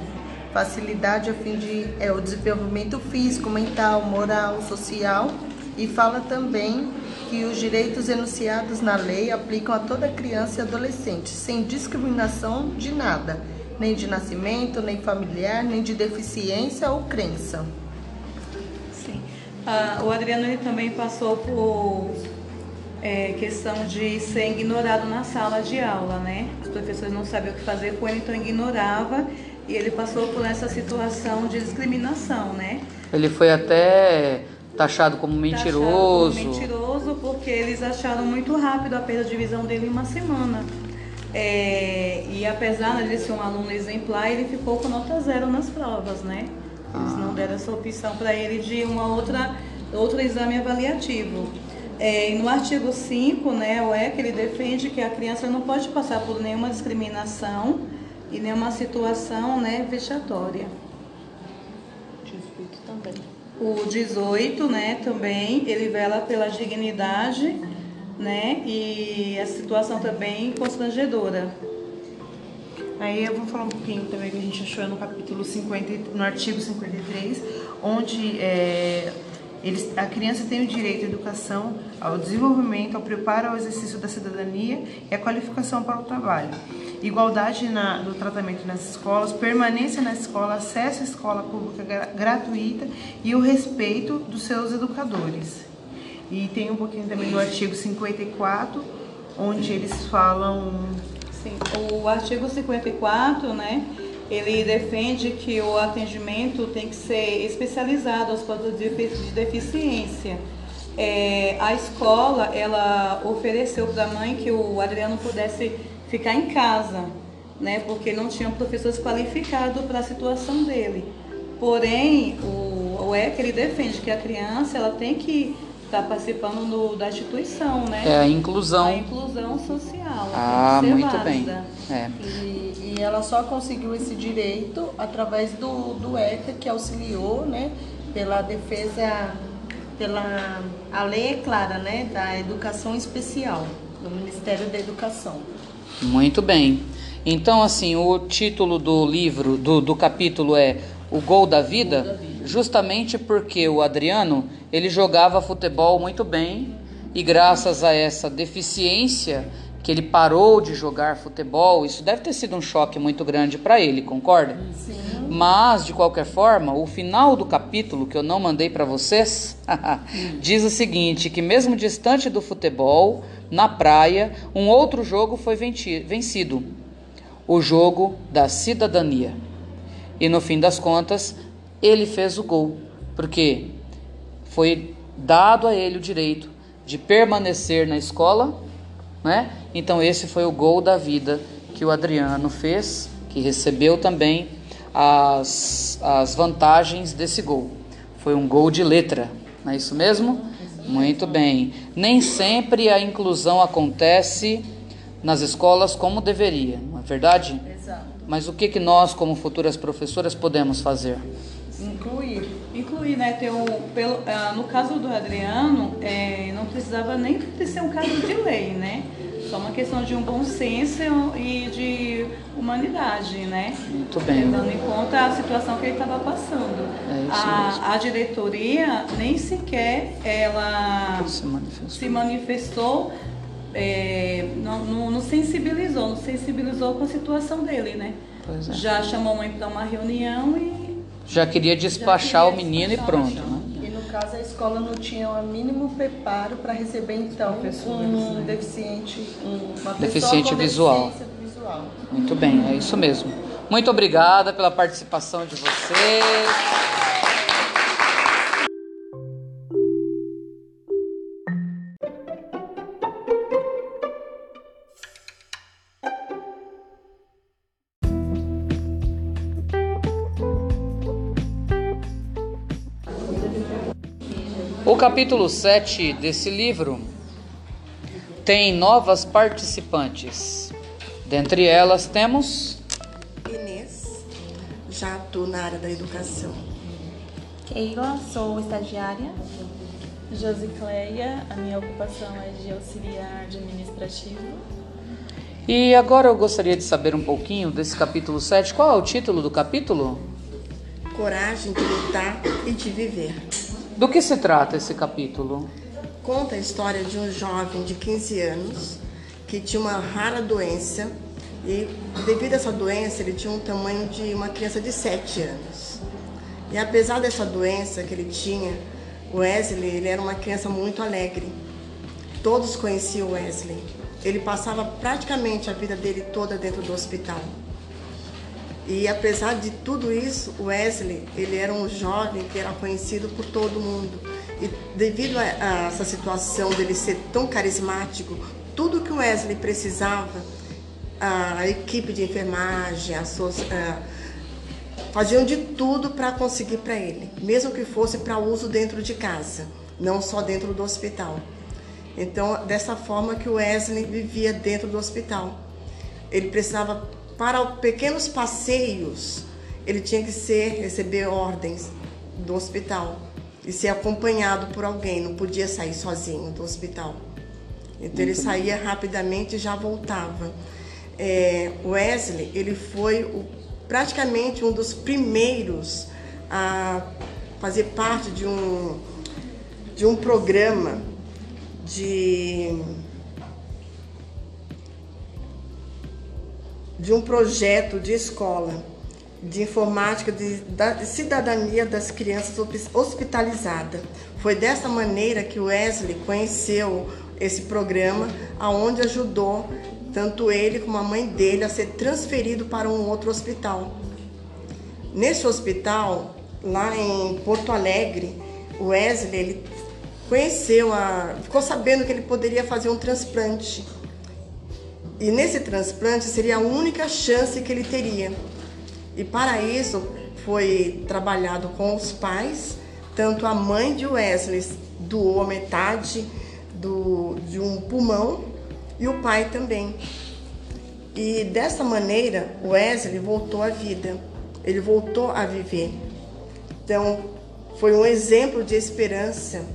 facilidade a fim de é, o desenvolvimento físico, mental, moral, social e fala também que os direitos enunciados na lei aplicam a toda criança e adolescente, sem discriminação de nada, nem de nascimento, nem familiar, nem de deficiência ou crença. Sim. Ah, o Adriano ele também passou por é, questão de ser ignorado na sala de aula, né? Os professores não sabiam o que fazer com ele, então ignorava e ele passou por essa situação de discriminação, né? Ele foi até taxado como mentiroso. Taxado como mentiroso porque eles acharam muito rápido a perda de visão dele em uma semana. É, e apesar de ele ser um aluno exemplar, ele ficou com nota zero nas provas, né? Eles não deram essa opção para ele de uma outra outro exame avaliativo. É, no artigo 5, né, o ECA, ele defende que a criança não pode passar por nenhuma discriminação e nenhuma situação né, vexatória. 18 também. O 18, né, também, ele vela pela dignidade, né, e a situação também constrangedora. Aí eu vou falar um pouquinho também que a gente achou no capítulo 50, no artigo 53, onde é, Eles, a criança tem o direito à educação, ao desenvolvimento, ao preparo ao exercício da cidadania e à qualificação para o trabalho. Igualdade na, no tratamento nas escolas, permanência na escola, acesso à escola pública gra, gratuita e o respeito dos seus educadores. E tem um pouquinho também do artigo 54, onde eles falam. Sim, o artigo 54, né? Ele defende que o atendimento tem que ser especializado aos pontos de deficiência. É, a escola, ela ofereceu para a mãe que o Adriano pudesse ficar em casa, né? Porque não tinham professores qualificados para a situação dele. Porém, o, o ele defende que a criança, ela tem que está participando no, da instituição, né? É a inclusão. A inclusão social. Ah, muito bem. É. E, e, ela só conseguiu esse direito através do, do ECA, que auxiliou, né? Pela defesa, pela a lei é clara, né? Da educação especial, do Ministério da Educação. Muito bem. Então, assim, o título do livro, do, do capítulo é O Gol da Vida. Gol da vida justamente porque o Adriano ele jogava futebol muito bem e graças a essa deficiência que ele parou de jogar futebol, isso deve ter sido um choque muito grande para ele, concorda? Sim. Mas de qualquer forma, o final do capítulo que eu não mandei para vocês diz o seguinte: que mesmo distante do futebol, na praia, um outro jogo foi vencido, o jogo da cidadania. E no fim das contas, ele fez o gol, porque foi dado a ele o direito de permanecer na escola, né? Então esse foi o gol da vida que o Adriano fez, que recebeu também as, as vantagens desse gol. Foi um gol de letra, não é isso mesmo? Muito bem. Nem sempre a inclusão acontece nas escolas como deveria, não é verdade? Exato. Mas o que, que nós, como futuras professoras, podemos fazer? Incluir. Incluir, né? Ter um, pelo, ah, no caso do Adriano, é, não precisava nem de ser um caso de lei, né? Só uma questão de um bom senso e de humanidade, né? Muito bem. Levando em conta a situação que ele estava passando. É isso a, a, diretoria nem sequer ela se manifestou, se manifestou é, não, não, não, sensibilizou, não sensibilizou com a situação dele, né? É. Já chamou a mãe para uma reunião e já queria despachar Já queria o menino despachar e pronto. Né? E no caso a escola não tinha o mínimo preparo para receber então um deficiente, uma deficiente visual. visual. Muito bem, é isso mesmo. Muito obrigada pela participação de vocês. O capítulo 7 desse livro tem novas participantes. Dentre elas temos Inês, já atuo na área da educação. Keila, sou estagiária. Josicleia, a minha ocupação é de auxiliar administrativo. E agora eu gostaria de saber um pouquinho desse capítulo 7. Qual é o título do capítulo? Coragem de lutar e de viver. Do que se trata esse capítulo? Conta a história de um jovem de 15 anos que tinha uma rara doença e, devido a essa doença, ele tinha um tamanho de uma criança de 7 anos. E apesar dessa doença que ele tinha, Wesley ele era uma criança muito alegre. Todos conheciam Wesley. Ele passava praticamente a vida dele toda dentro do hospital. E apesar de tudo isso, Wesley, ele era um jovem que era conhecido por todo mundo. E devido a, a essa situação dele ser tão carismático, tudo que o Wesley precisava, a equipe de enfermagem, a, a, faziam de tudo para conseguir para ele, mesmo que fosse para uso dentro de casa, não só dentro do hospital. Então, dessa forma que o Wesley vivia dentro do hospital. Ele precisava para pequenos passeios, ele tinha que ser receber ordens do hospital e ser acompanhado por alguém, não podia sair sozinho do hospital. Então ele saía rapidamente e já voltava. É, Wesley, ele foi o, praticamente um dos primeiros a fazer parte de um de um programa de de um projeto de escola de informática de, de cidadania das crianças hospitalizadas. Foi dessa maneira que o Wesley conheceu esse programa, aonde ajudou tanto ele como a mãe dele a ser transferido para um outro hospital. Nesse hospital, lá em Porto Alegre, o Wesley ele conheceu a, ficou sabendo que ele poderia fazer um transplante. E nesse transplante seria a única chance que ele teria. E para isso foi trabalhado com os pais, tanto a mãe de Wesley doou metade do, de um pulmão e o pai também. E dessa maneira, Wesley voltou à vida, ele voltou a viver. Então, foi um exemplo de esperança,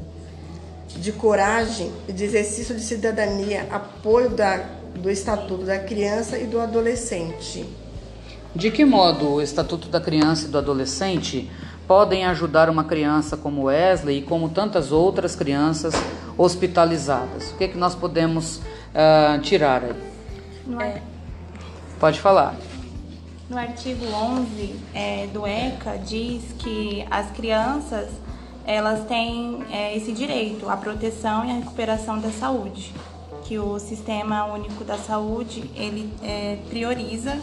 de coragem de exercício de cidadania, apoio da, do Estatuto da Criança e do Adolescente. De que modo o Estatuto da Criança e do Adolescente podem ajudar uma criança como Wesley e como tantas outras crianças hospitalizadas? O que, é que nós podemos uh, tirar aí? É. Pode falar. No artigo 11 é, do ECA diz que as crianças elas têm é, esse direito à proteção e à recuperação da saúde, que o Sistema Único da Saúde ele é, prioriza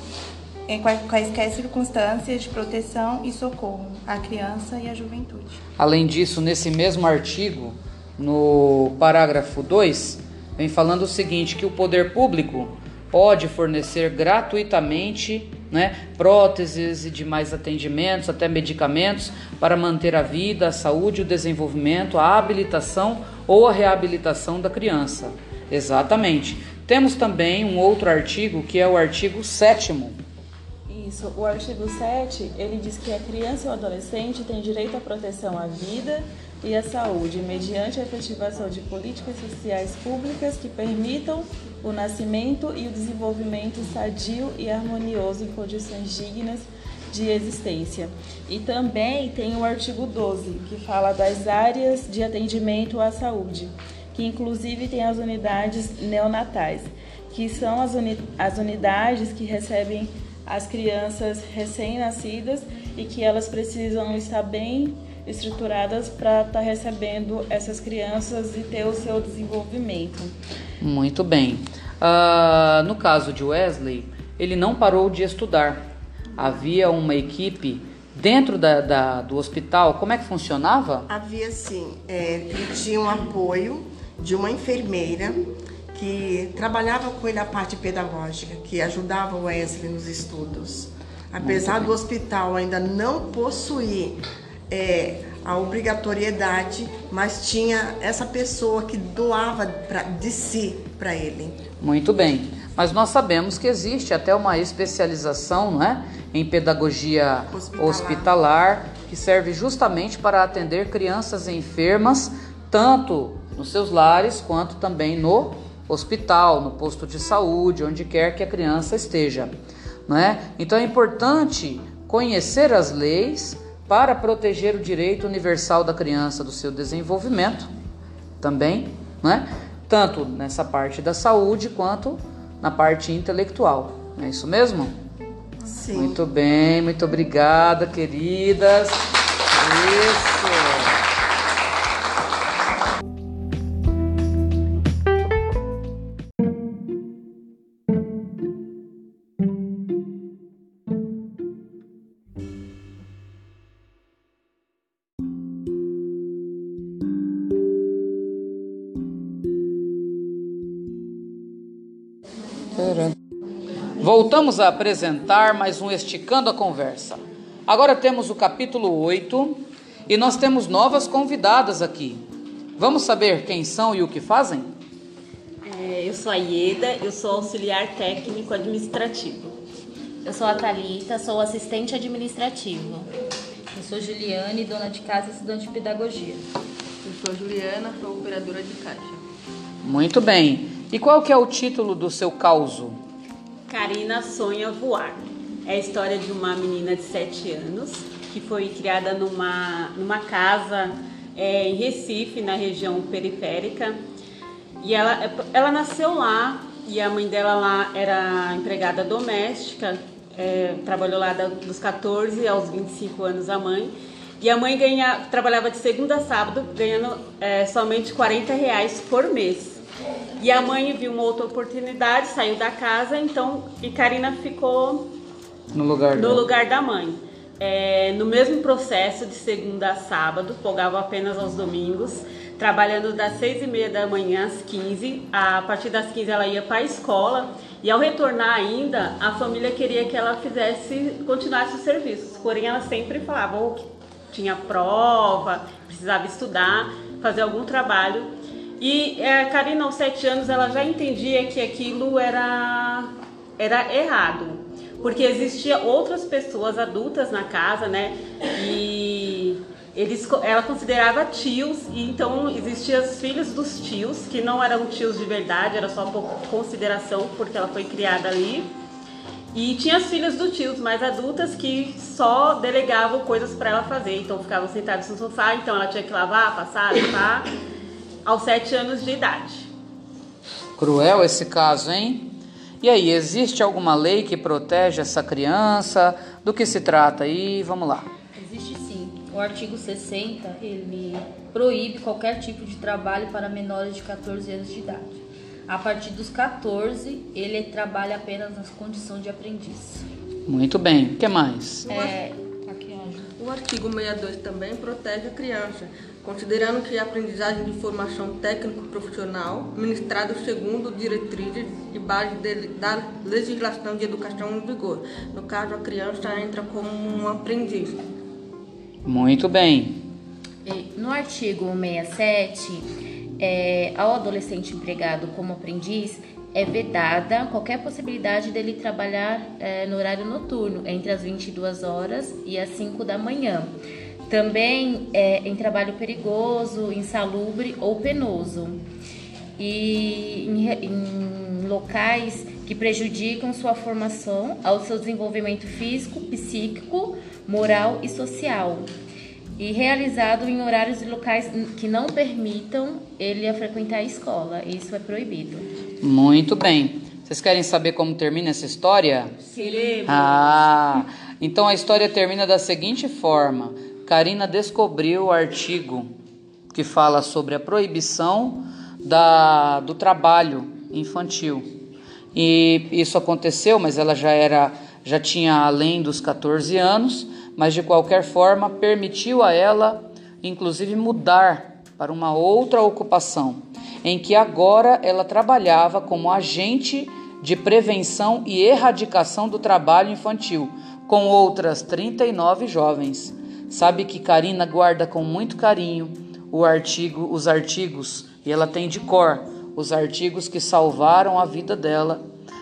em quaisquer circunstâncias de proteção e socorro à criança e à juventude. Além disso, nesse mesmo artigo, no parágrafo 2, vem falando o seguinte: que o poder público pode fornecer gratuitamente né, próteses e demais atendimentos, até medicamentos, para manter a vida, a saúde, o desenvolvimento, a habilitação ou a reabilitação da criança. Exatamente. Temos também um outro artigo que é o artigo 7 isso. O artigo 7, ele diz que a criança ou adolescente tem direito à proteção à vida e à saúde, mediante a efetivação de políticas sociais públicas que permitam o nascimento e o desenvolvimento sadio e harmonioso em condições dignas de existência. E também tem o artigo 12, que fala das áreas de atendimento à saúde, que inclusive tem as unidades neonatais, que são as, uni as unidades que recebem as crianças recém-nascidas e que elas precisam estar bem estruturadas para estar tá recebendo essas crianças e ter o seu desenvolvimento. Muito bem. Uh, no caso de Wesley, ele não parou de estudar. Havia uma equipe dentro da, da, do hospital. Como é que funcionava? Havia sim. É, ele tinha um apoio de uma enfermeira que trabalhava com ele a parte pedagógica, que ajudava o Wesley nos estudos. Apesar do hospital ainda não possuir é, a obrigatoriedade, mas tinha essa pessoa que doava pra, de si para ele. Muito bem. Mas nós sabemos que existe até uma especialização não é? em pedagogia hospitalar. hospitalar, que serve justamente para atender crianças enfermas, tanto nos seus lares quanto também no hospital, no posto de saúde, onde quer que a criança esteja. Né? Então é importante conhecer as leis para proteger o direito universal da criança do seu desenvolvimento, também, né? tanto nessa parte da saúde quanto na parte intelectual. Não é isso mesmo? Sim. Muito bem, muito obrigada, queridas. Isso. Voltamos a apresentar mais um Esticando a Conversa. Agora temos o capítulo 8 e nós temos novas convidadas aqui. Vamos saber quem são e o que fazem? É, eu sou a Ieda, eu sou auxiliar técnico administrativo. Eu sou a Thalita, sou assistente administrativo. Eu sou Juliane, dona de casa e estudante de pedagogia. Eu sou Juliana, sou operadora de caixa. Muito bem. E qual que é o título do seu causo? Karina sonha voar. É a história de uma menina de 7 anos que foi criada numa, numa casa é, em Recife, na região periférica. E ela, ela nasceu lá e a mãe dela lá era empregada doméstica, é, trabalhou lá dos 14 aos 25 anos a mãe. E a mãe ganha, trabalhava de segunda a sábado, ganhando é, somente 40 reais por mês. E a mãe viu uma outra oportunidade, saiu da casa, então e Karina ficou no lugar, no lugar da mãe. É, no mesmo processo de segunda a sábado, folgava apenas aos domingos, trabalhando das seis e meia da manhã às 15. A partir das 15 ela ia para a escola e ao retornar ainda, a família queria que ela fizesse, continuasse os serviços. Porém, ela sempre falava que tinha prova, precisava estudar, fazer algum trabalho. E é, a Karina, aos sete anos, ela já entendia que aquilo era, era errado porque existia outras pessoas adultas na casa, né? E eles, ela considerava tios e então existiam os filhos dos tios que não eram tios de verdade, era só por consideração porque ela foi criada ali. E tinha as filhas dos tios mais adultas que só delegavam coisas para ela fazer, então ficavam sentados no sofá, então ela tinha que lavar, passar, limpar, aos sete anos de idade. Cruel esse caso, hein? E aí, existe alguma lei que protege essa criança? Do que se trata aí? Vamos lá. Existe sim. O artigo 60, ele proíbe qualquer tipo de trabalho para menores de 14 anos de idade. A partir dos 14, ele trabalha apenas nas condições de aprendiz. Muito bem. O que mais? É, o artigo 62 também protege a criança considerando que a aprendizagem de formação técnico-profissional, ministrada segundo diretrizes e base de, da legislação de educação em vigor. No caso, a criança entra como um aprendiz. Muito bem. No artigo 67, é, ao adolescente empregado como aprendiz, é vedada qualquer possibilidade dele trabalhar é, no horário noturno, entre as 22 horas e as 5 da manhã também é, em trabalho perigoso, insalubre ou penoso, e em, em locais que prejudicam sua formação, ao seu desenvolvimento físico, psíquico, moral e social. E realizado em horários e locais que não permitam ele a frequentar a escola. Isso é proibido. Muito bem. Vocês querem saber como termina essa história? Queremos. Ah, então a história termina da seguinte forma. Karina descobriu o artigo que fala sobre a proibição da, do trabalho infantil. E isso aconteceu, mas ela já era já tinha além dos 14 anos, mas de qualquer forma permitiu a ela inclusive mudar para uma outra ocupação, em que agora ela trabalhava como agente de prevenção e erradicação do trabalho infantil, com outras 39 jovens. Sabe que Karina guarda com muito carinho o artigo, os artigos, e ela tem de cor os artigos que salvaram a vida dela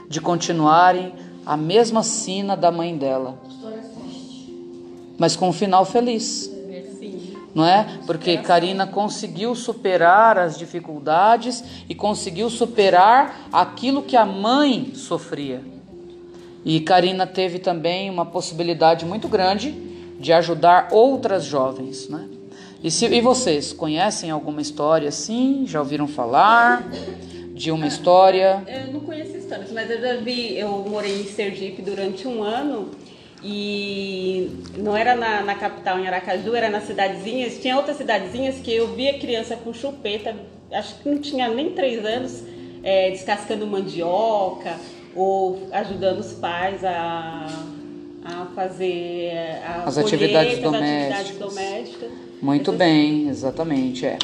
de continuarem a mesma sina da mãe dela. Mas com um final feliz. Não é? Porque Karina conseguiu superar as dificuldades e conseguiu superar aquilo que a mãe sofria. E Karina teve também uma possibilidade muito grande de ajudar outras jovens, né? E, se, e vocês conhecem alguma história assim? Já ouviram falar de uma história? Eu não conheço histórias, mas eu já vi. Eu morei em Sergipe durante um ano e não era na, na capital, em Aracaju, era nas cidadezinhas. Tinha outras cidadezinhas que eu via criança com chupeta, acho que não tinha nem três anos, é, descascando mandioca ou ajudando os pais a a fazer a as atividades domésticas. atividades domésticas. Muito bem, exatamente, é.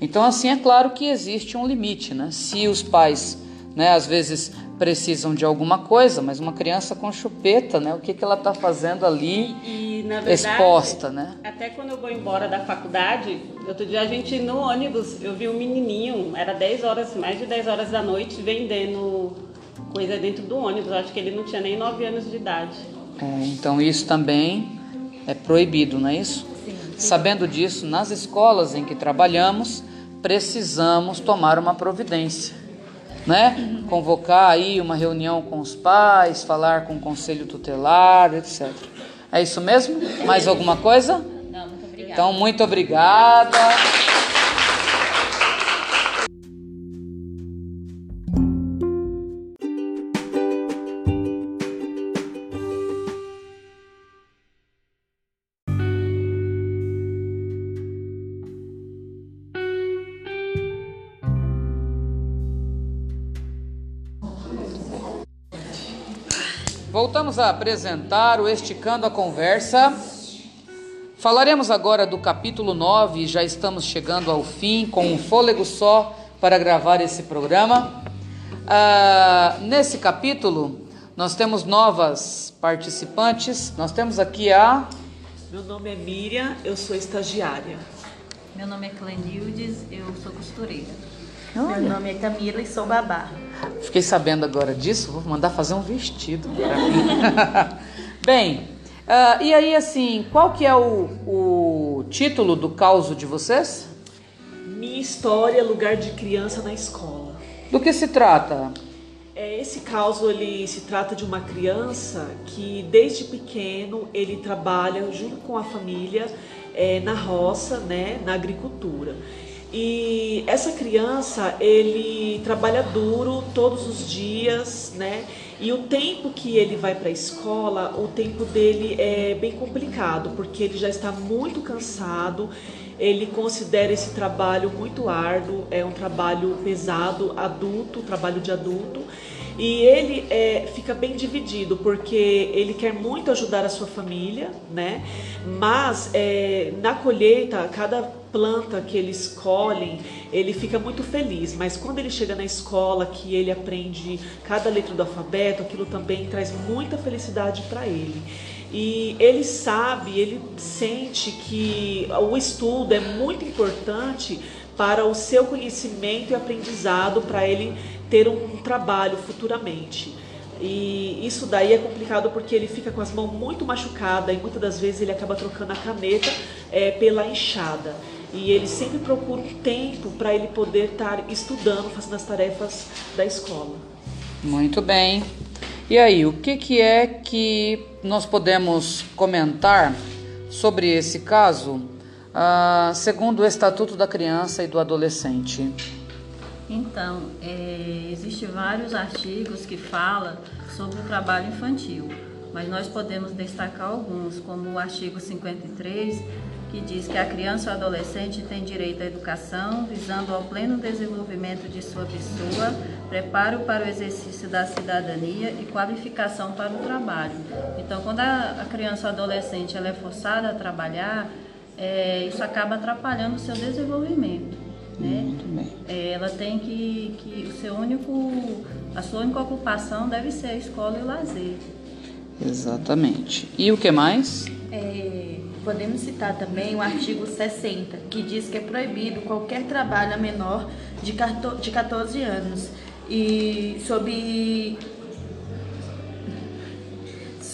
Então assim é claro que existe um limite, né? Se os pais, né, às vezes precisam de alguma coisa, mas uma criança com chupeta, né? O que, que ela está fazendo ali e, e, verdade, exposta, né? Até quando eu vou embora da faculdade, outro dia a gente no ônibus, eu vi um menininho, era 10 horas, mais de 10 horas da noite, vendendo coisa dentro do ônibus. Acho que ele não tinha nem 9 anos de idade. É, então isso também é proibido, não é isso? Sim, sim. Sabendo disso, nas escolas em que trabalhamos, precisamos tomar uma providência, né? Convocar aí uma reunião com os pais, falar com o conselho tutelar, etc. É isso mesmo? Mais alguma coisa? Não, muito obrigada. Então, muito obrigada. Voltamos a apresentar o Esticando a Conversa. Falaremos agora do capítulo 9 e já estamos chegando ao fim com um fôlego só para gravar esse programa. Ah, nesse capítulo, nós temos novas participantes. Nós temos aqui a. Meu nome é Miriam, eu sou estagiária. Meu nome é Clenildes, eu sou costureira. Meu nome é Camila e sou babá. Fiquei sabendo agora disso, vou mandar fazer um vestido para mim. Bem, uh, e aí assim, qual que é o, o título do causo de vocês? Minha história, lugar de criança na escola. Do que se trata? É, esse caso ele se trata de uma criança que desde pequeno ele trabalha junto com a família é, na roça, né, na agricultura. E essa criança, ele trabalha duro todos os dias, né? E o tempo que ele vai para a escola, o tempo dele é bem complicado, porque ele já está muito cansado, ele considera esse trabalho muito árduo, é um trabalho pesado, adulto, trabalho de adulto. E ele é, fica bem dividido, porque ele quer muito ajudar a sua família, né? Mas é, na colheita, cada planta que eles colhem, ele fica muito feliz. Mas quando ele chega na escola, que ele aprende cada letra do alfabeto, aquilo também traz muita felicidade para ele. E ele sabe, ele sente que o estudo é muito importante para o seu conhecimento e aprendizado, para ele ter um trabalho futuramente. E isso daí é complicado porque ele fica com as mãos muito machucadas e muitas das vezes ele acaba trocando a caneta é, pela enxada. E ele sempre procura um tempo para ele poder estar estudando, fazendo as tarefas da escola. Muito bem. E aí, o que, que é que nós podemos comentar sobre esse caso, ah, segundo o Estatuto da Criança e do Adolescente? Então, é, existem vários artigos que falam sobre o trabalho infantil, mas nós podemos destacar alguns, como o artigo 53, que diz que a criança ou adolescente tem direito à educação, visando ao pleno desenvolvimento de sua pessoa, preparo para o exercício da cidadania e qualificação para o trabalho. Então, quando a criança ou adolescente ela é forçada a trabalhar, é, isso acaba atrapalhando o seu desenvolvimento. Né? Muito bem. É, ela tem que, que o seu único, a sua única ocupação deve ser a escola e o lazer. Exatamente. E o que mais? É, podemos citar também o artigo 60, que diz que é proibido qualquer trabalho a menor de 14 anos e sob,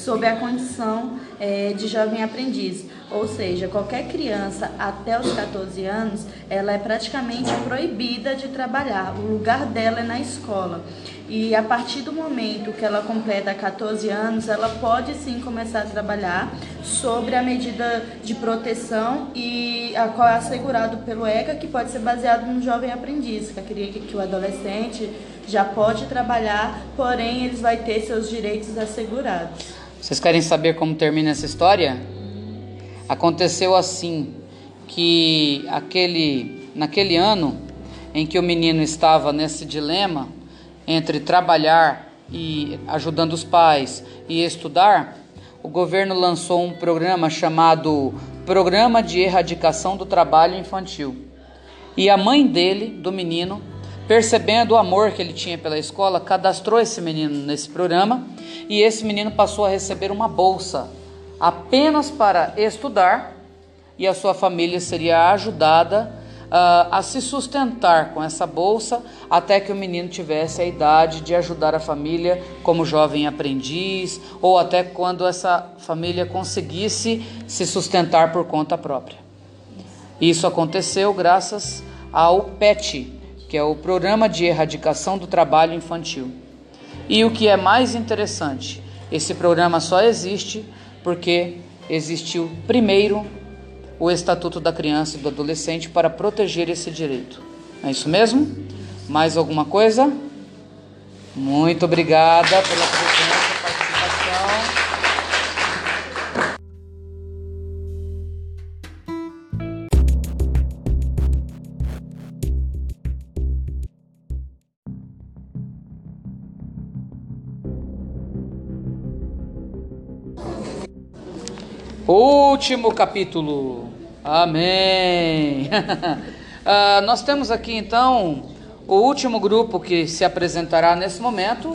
sob a condição é, de jovem aprendiz. Ou seja, qualquer criança até os 14 anos, ela é praticamente proibida de trabalhar. O lugar dela é na escola. E a partir do momento que ela completa 14 anos, ela pode sim começar a trabalhar sobre a medida de proteção e a qual é assegurado pelo ECA, que pode ser baseado no jovem aprendiz, que, queria que o adolescente já pode trabalhar, porém eles vai ter seus direitos assegurados. Vocês querem saber como termina essa história? Aconteceu assim que aquele naquele ano em que o menino estava nesse dilema entre trabalhar e ajudando os pais e estudar, o governo lançou um programa chamado Programa de Erradicação do Trabalho Infantil. E a mãe dele, do menino, percebendo o amor que ele tinha pela escola, cadastrou esse menino nesse programa e esse menino passou a receber uma bolsa apenas para estudar e a sua família seria ajudada uh, a se sustentar com essa bolsa até que o menino tivesse a idade de ajudar a família como jovem aprendiz ou até quando essa família conseguisse se sustentar por conta própria. Isso aconteceu graças ao PET, que é o Programa de Erradicação do Trabalho Infantil. E o que é mais interessante, esse programa só existe porque existiu primeiro o Estatuto da Criança e do Adolescente para proteger esse direito. É isso mesmo? Mais alguma coisa? Muito obrigada pela presença Último capítulo. Amém. uh, nós temos aqui então o último grupo que se apresentará nesse momento.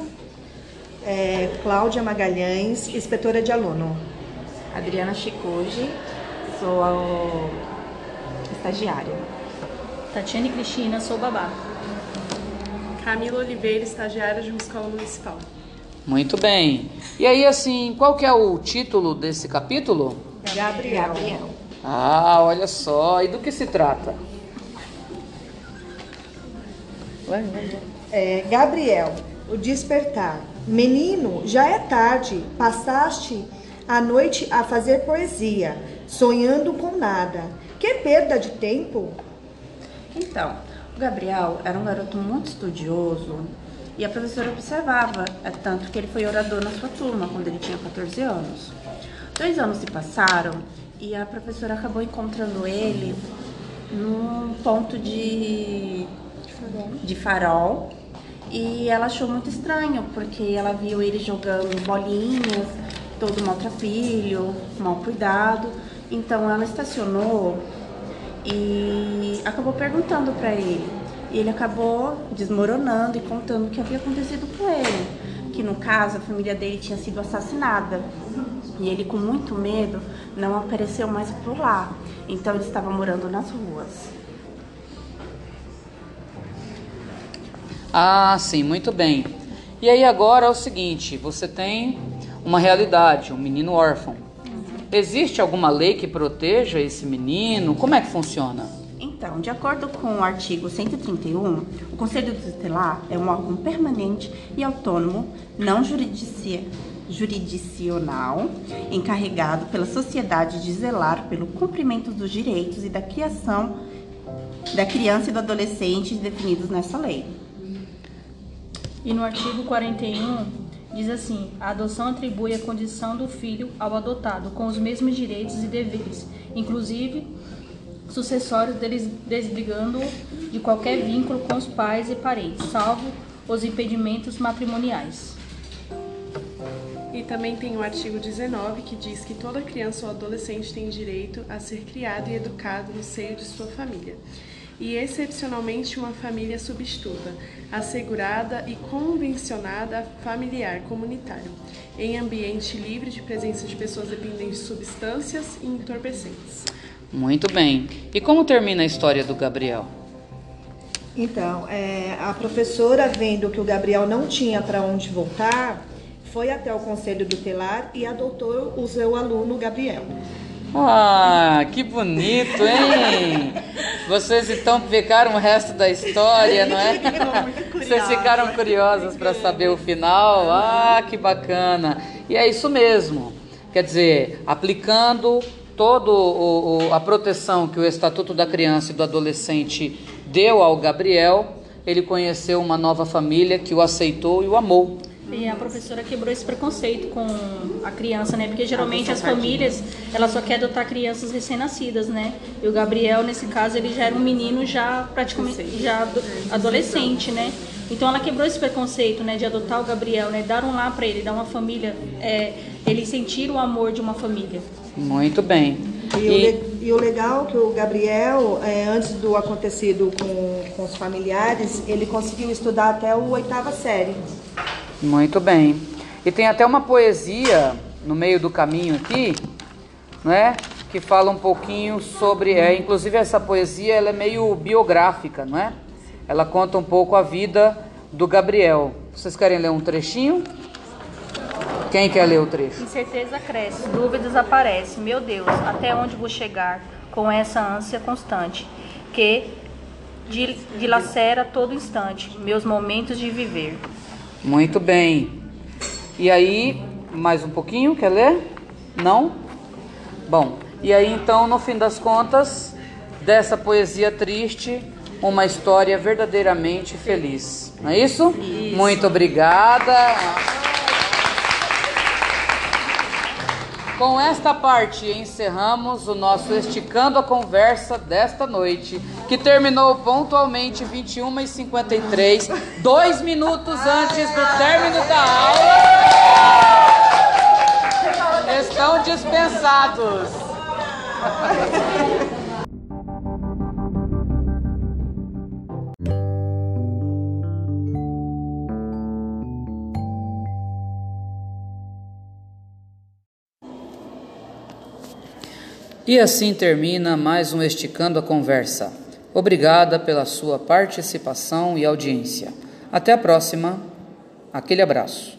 É Cláudia Magalhães, inspetora de aluno. Adriana Chicoji, sou a estagiária. Tatiane Cristina, sou babá. Camila Oliveira, estagiária de uma escola municipal. Muito bem. E aí, assim, qual que é o título desse capítulo? Gabriel. Gabriel. Ah, olha só. E do que se trata? É, Gabriel, o despertar. Menino, já é tarde. Passaste a noite a fazer poesia, sonhando com nada. Que perda de tempo? Então, o Gabriel era um garoto muito estudioso, e a professora observava, é tanto que ele foi orador na sua turma quando ele tinha 14 anos. Dois anos se passaram e a professora acabou encontrando ele num ponto de, de farol e ela achou muito estranho porque ela viu ele jogando bolinhas, todo maltrapilho, mal cuidado. Então ela estacionou e acabou perguntando para ele e ele acabou desmoronando e contando o que havia acontecido com ele. Que no caso a família dele tinha sido assassinada. E ele, com muito medo, não apareceu mais por lá. Então ele estava morando nas ruas. Ah, sim, muito bem. E aí agora é o seguinte: você tem uma realidade, um menino órfão. Existe alguma lei que proteja esse menino? Como é que funciona? Então, de acordo com o artigo 131, o Conselho Tutelar é um órgão permanente e autônomo, não judicia, jurisdicional, encarregado pela sociedade de zelar pelo cumprimento dos direitos e da criação da criança e do adolescente definidos nessa lei. E no artigo 41 diz assim: a adoção atribui a condição do filho ao adotado com os mesmos direitos e deveres, inclusive sucessórios deles desbrigando de qualquer vínculo com os pais e parentes, salvo os impedimentos matrimoniais. E também tem o artigo 19 que diz que toda criança ou adolescente tem direito a ser criado e educado no seio de sua família. E excepcionalmente uma família substituta, assegurada e convencionada familiar comunitário, em ambiente livre de presença de pessoas dependentes de substâncias e entorpecentes. Muito bem. E como termina a história do Gabriel? Então, é, a professora, vendo que o Gabriel não tinha para onde voltar, foi até o conselho tutelar e adotou o seu aluno Gabriel. Ah, que bonito, hein? Vocês então ficaram o resto da história, não é? Vocês ficaram curiosas para saber o final? Ah, que bacana. E é isso mesmo. Quer dizer, aplicando toda a proteção que o Estatuto da Criança e do Adolescente deu ao Gabriel, ele conheceu uma nova família que o aceitou e o amou. E a professora quebrou esse preconceito com a criança, né? Porque geralmente as famílias, ela só quer adotar crianças recém-nascidas, né? E o Gabriel, nesse caso, ele já era um menino já praticamente já adolescente, né? Então ela quebrou esse preconceito, né, de adotar o Gabriel, né? Dar um lá para ele, dar uma família, é, ele sentir o amor de uma família. Muito bem. E, e... O, e o legal é que o Gabriel, é, antes do acontecido com, com os familiares, ele conseguiu estudar até o oitava série. Muito bem. E tem até uma poesia no meio do caminho aqui, né? Que fala um pouquinho sobre, é, inclusive essa poesia ela é meio biográfica, não é? Ela conta um pouco a vida do Gabriel. Vocês querem ler um trechinho? Quem quer ler o trecho? Incerteza cresce, dúvidas aparecem. Meu Deus, até onde vou chegar com essa ânsia constante que dilacera todo instante meus momentos de viver? Muito bem. E aí, mais um pouquinho, quer ler? Não? Bom, E aí então, no fim das contas, dessa poesia triste, uma história verdadeiramente feliz. Não é isso? isso. Muito obrigada. Com esta parte encerramos o nosso Esticando a Conversa desta noite, que terminou pontualmente 21h53, dois minutos antes do término da aula. Estão dispensados. E assim termina mais um Esticando a Conversa. Obrigada pela sua participação e audiência. Até a próxima. Aquele abraço.